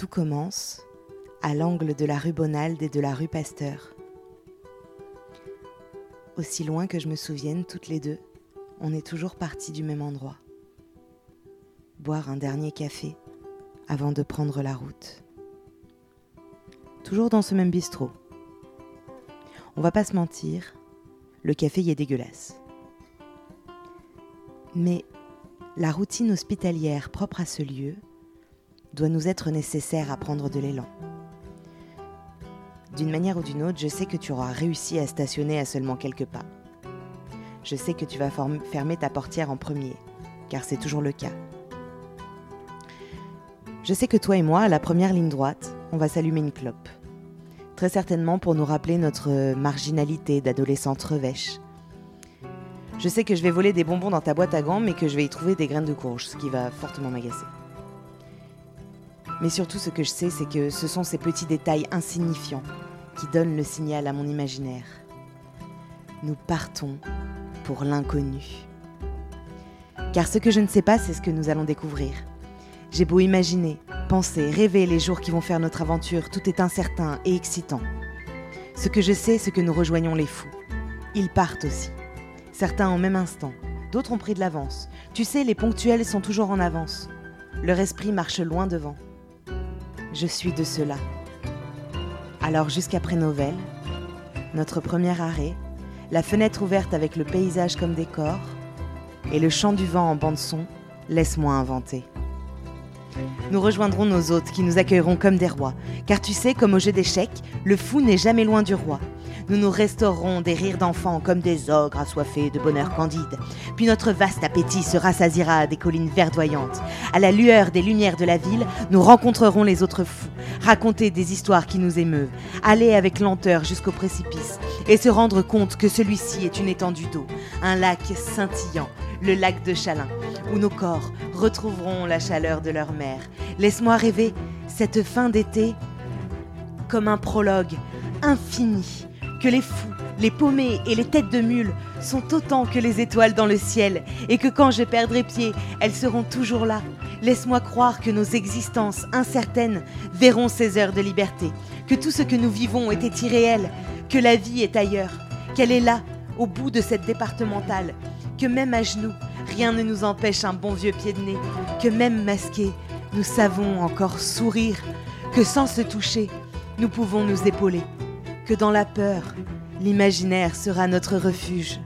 Tout commence à l'angle de la rue Bonald et de la rue Pasteur. Aussi loin que je me souvienne, toutes les deux, on est toujours partis du même endroit. Boire un dernier café avant de prendre la route. Toujours dans ce même bistrot. On va pas se mentir, le café y est dégueulasse. Mais la routine hospitalière propre à ce lieu doit nous être nécessaire à prendre de l'élan. D'une manière ou d'une autre, je sais que tu auras réussi à stationner à seulement quelques pas. Je sais que tu vas fermer ta portière en premier, car c'est toujours le cas. Je sais que toi et moi, à la première ligne droite, on va s'allumer une clope. Très certainement pour nous rappeler notre marginalité d'adolescente revêche. Je sais que je vais voler des bonbons dans ta boîte à gants, mais que je vais y trouver des graines de courge, ce qui va fortement m'agacer. Mais surtout, ce que je sais, c'est que ce sont ces petits détails insignifiants qui donnent le signal à mon imaginaire. Nous partons pour l'inconnu. Car ce que je ne sais pas, c'est ce que nous allons découvrir. J'ai beau imaginer, penser, rêver les jours qui vont faire notre aventure, tout est incertain et excitant. Ce que je sais, c'est que nous rejoignons les fous. Ils partent aussi. Certains en même instant, d'autres ont pris de l'avance. Tu sais, les ponctuels sont toujours en avance. Leur esprit marche loin devant. Je suis de cela. Alors jusqu'après Novelle, notre premier arrêt, la fenêtre ouverte avec le paysage comme décor, et le chant du vent en bande-son, laisse-moi inventer. Nous rejoindrons nos hôtes qui nous accueilleront comme des rois, car tu sais, comme au jeu d'échecs, le fou n'est jamais loin du roi. Nous nous restaurerons des rires d'enfants comme des ogres assoiffés de bonheur candide. Puis notre vaste appétit se rassasira des collines verdoyantes. À la lueur des lumières de la ville, nous rencontrerons les autres fous, raconter des histoires qui nous émeuvent, aller avec lenteur jusqu'au précipice et se rendre compte que celui-ci est une étendue d'eau, un lac scintillant, le lac de Chalin, où nos corps retrouveront la chaleur de leur mère. Laisse-moi rêver cette fin d'été comme un prologue infini que les fous, les paumés et les têtes de mule sont autant que les étoiles dans le ciel, et que quand je perdrai pied, elles seront toujours là. Laisse-moi croire que nos existences incertaines verront ces heures de liberté, que tout ce que nous vivons était irréel, que la vie est ailleurs, qu'elle est là, au bout de cette départementale, que même à genoux, rien ne nous empêche un bon vieux pied de nez, que même masqués, nous savons encore sourire, que sans se toucher, nous pouvons nous épauler que dans la peur, l'imaginaire sera notre refuge.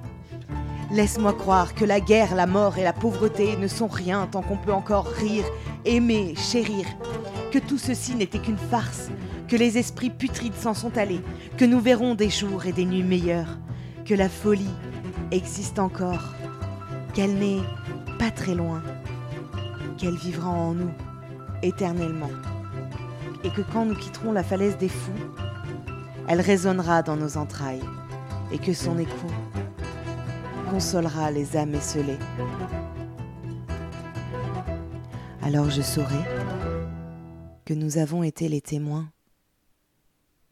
Laisse-moi croire que la guerre, la mort et la pauvreté ne sont rien tant qu'on peut encore rire, aimer, chérir. Que tout ceci n'était qu'une farce, que les esprits putrides s'en sont allés, que nous verrons des jours et des nuits meilleurs, que la folie existe encore, qu'elle n'est pas très loin, qu'elle vivra en nous éternellement, et que quand nous quitterons la falaise des fous, elle résonnera dans nos entrailles et que son écho consolera les âmes esselées. Alors je saurai que nous avons été les témoins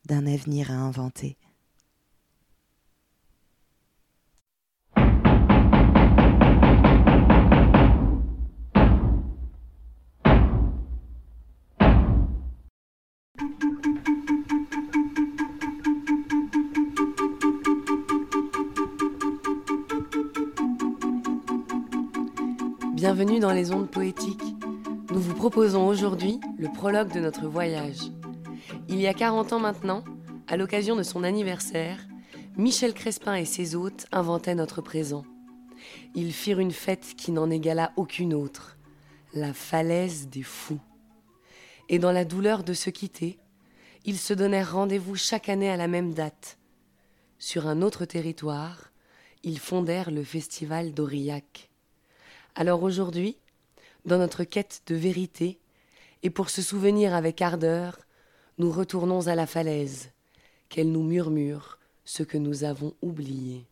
d'un avenir à inventer. Bienvenue dans les ondes poétiques. Nous vous proposons aujourd'hui le prologue de notre voyage. Il y a 40 ans maintenant, à l'occasion de son anniversaire, Michel Crespin et ses hôtes inventaient notre présent. Ils firent une fête qui n'en égala aucune autre, la falaise des fous. Et dans la douleur de se quitter, ils se donnèrent rendez-vous chaque année à la même date. Sur un autre territoire, ils fondèrent le festival d'Aurillac. Alors aujourd'hui, dans notre quête de vérité, et pour se souvenir avec ardeur, nous retournons à la falaise, qu'elle nous murmure ce que nous avons oublié.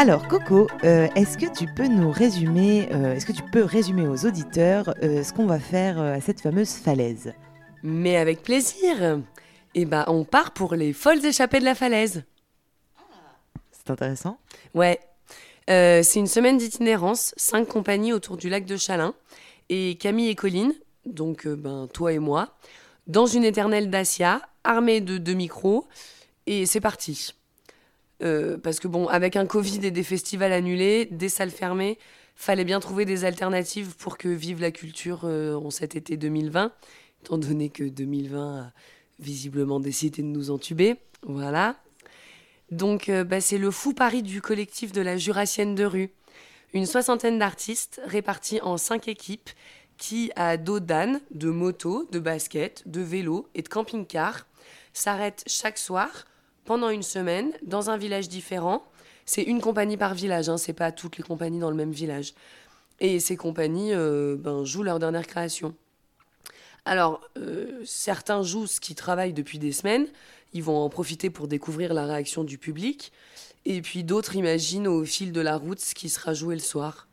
Alors Coco, euh, est-ce que tu peux nous résumer, euh, est-ce que tu peux résumer aux auditeurs euh, ce qu'on va faire à cette fameuse falaise? Mais avec plaisir. Eh ben, on part pour les folles échappées de la falaise. C'est intéressant. Ouais. c'est une semaine d'itinérance, cinq compagnies autour du lac de Chalin, et Camille et Colline, donc ben toi et moi, dans une éternelle Dacia, armée de deux micros, et c'est parti. Euh, parce que bon, avec un Covid et des festivals annulés, des salles fermées, fallait bien trouver des alternatives pour que vive la culture euh, en cet été 2020, étant donné que 2020 a visiblement décidé de nous entuber. Voilà. Donc euh, bah, c'est le fou pari du collectif de la Jurassienne de rue. Une soixantaine d'artistes répartis en cinq équipes qui, à dos d'âne, de moto, de basket, de vélo et de camping-car, s'arrêtent chaque soir pendant une semaine dans un village différent. C'est une compagnie par village, hein, c'est pas toutes les compagnies dans le même village. Et ces compagnies euh, ben, jouent leur dernière création. Alors, euh, certains jouent ce qui travaillent depuis des semaines, ils vont en profiter pour découvrir la réaction du public, et puis d'autres imaginent au fil de la route ce qui sera joué le soir.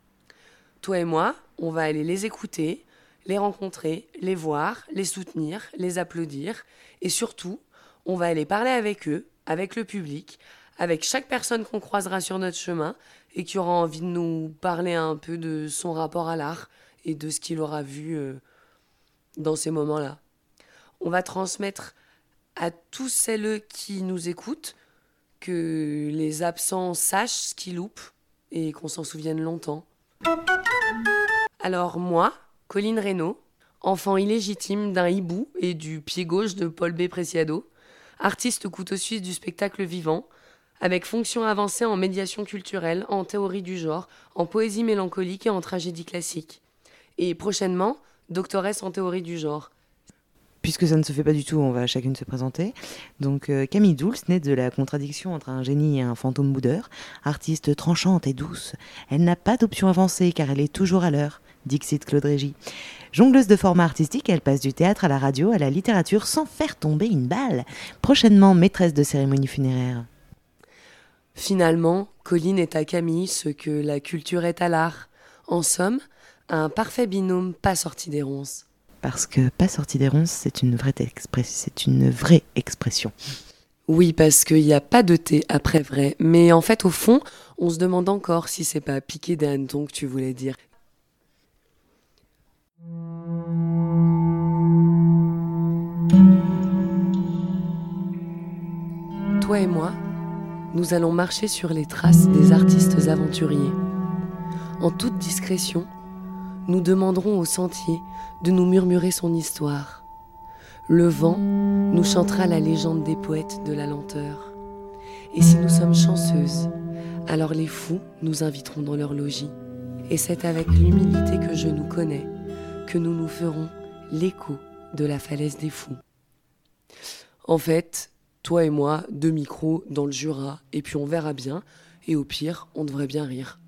Toi et moi, on va aller les écouter, les rencontrer, les voir, les soutenir, les applaudir, et surtout, on va aller parler avec eux, avec le public, avec chaque personne qu'on croisera sur notre chemin et qui aura envie de nous parler un peu de son rapport à l'art et de ce qu'il aura vu euh, dans ces moments-là. On va transmettre à tous celles qui nous écoutent que les absents sachent ce qu'ils loupent et qu'on s'en souvienne longtemps. Alors moi, Colline Reynaud, enfant illégitime d'un hibou et du pied gauche de Paul B. Preciado, artiste couteau suisse du spectacle vivant, avec fonction avancée en médiation culturelle, en théorie du genre, en poésie mélancolique et en tragédie classique. Et prochainement, doctoresse en théorie du genre. Puisque ça ne se fait pas du tout, on va chacune se présenter. Donc euh, Camille Douls, née de la contradiction entre un génie et un fantôme boudeur, artiste tranchante et douce. Elle n'a pas d'option avancée car elle est toujours à l'heure. Dixit Claude Régis. Jongleuse de format artistique, elle passe du théâtre à la radio, à la littérature sans faire tomber une balle. Prochainement maîtresse de cérémonie funéraire. Finalement, Colline est à Camille ce que la culture est à l'art. En somme, un parfait binôme pas sorti des ronces. Parce que pas sorti des ronces, c'est une vraie, c'est une vraie expression. Oui, parce qu'il n'y a pas de thé après vrai. Mais en fait, au fond, on se demande encore si c'est pas piqué hannetons que tu voulais dire. Toi et moi, nous allons marcher sur les traces des artistes aventuriers. En toute discrétion, nous demanderons au sentier de nous murmurer son histoire. Le vent nous chantera la légende des poètes de la lenteur. Et si nous sommes chanceuses, alors les fous nous inviteront dans leur logis. Et c'est avec l'humilité que je nous connais que nous nous ferons l'écho de la falaise des fous. En fait, toi et moi, deux micros dans le Jura, et puis on verra bien, et au pire, on devrait bien rire.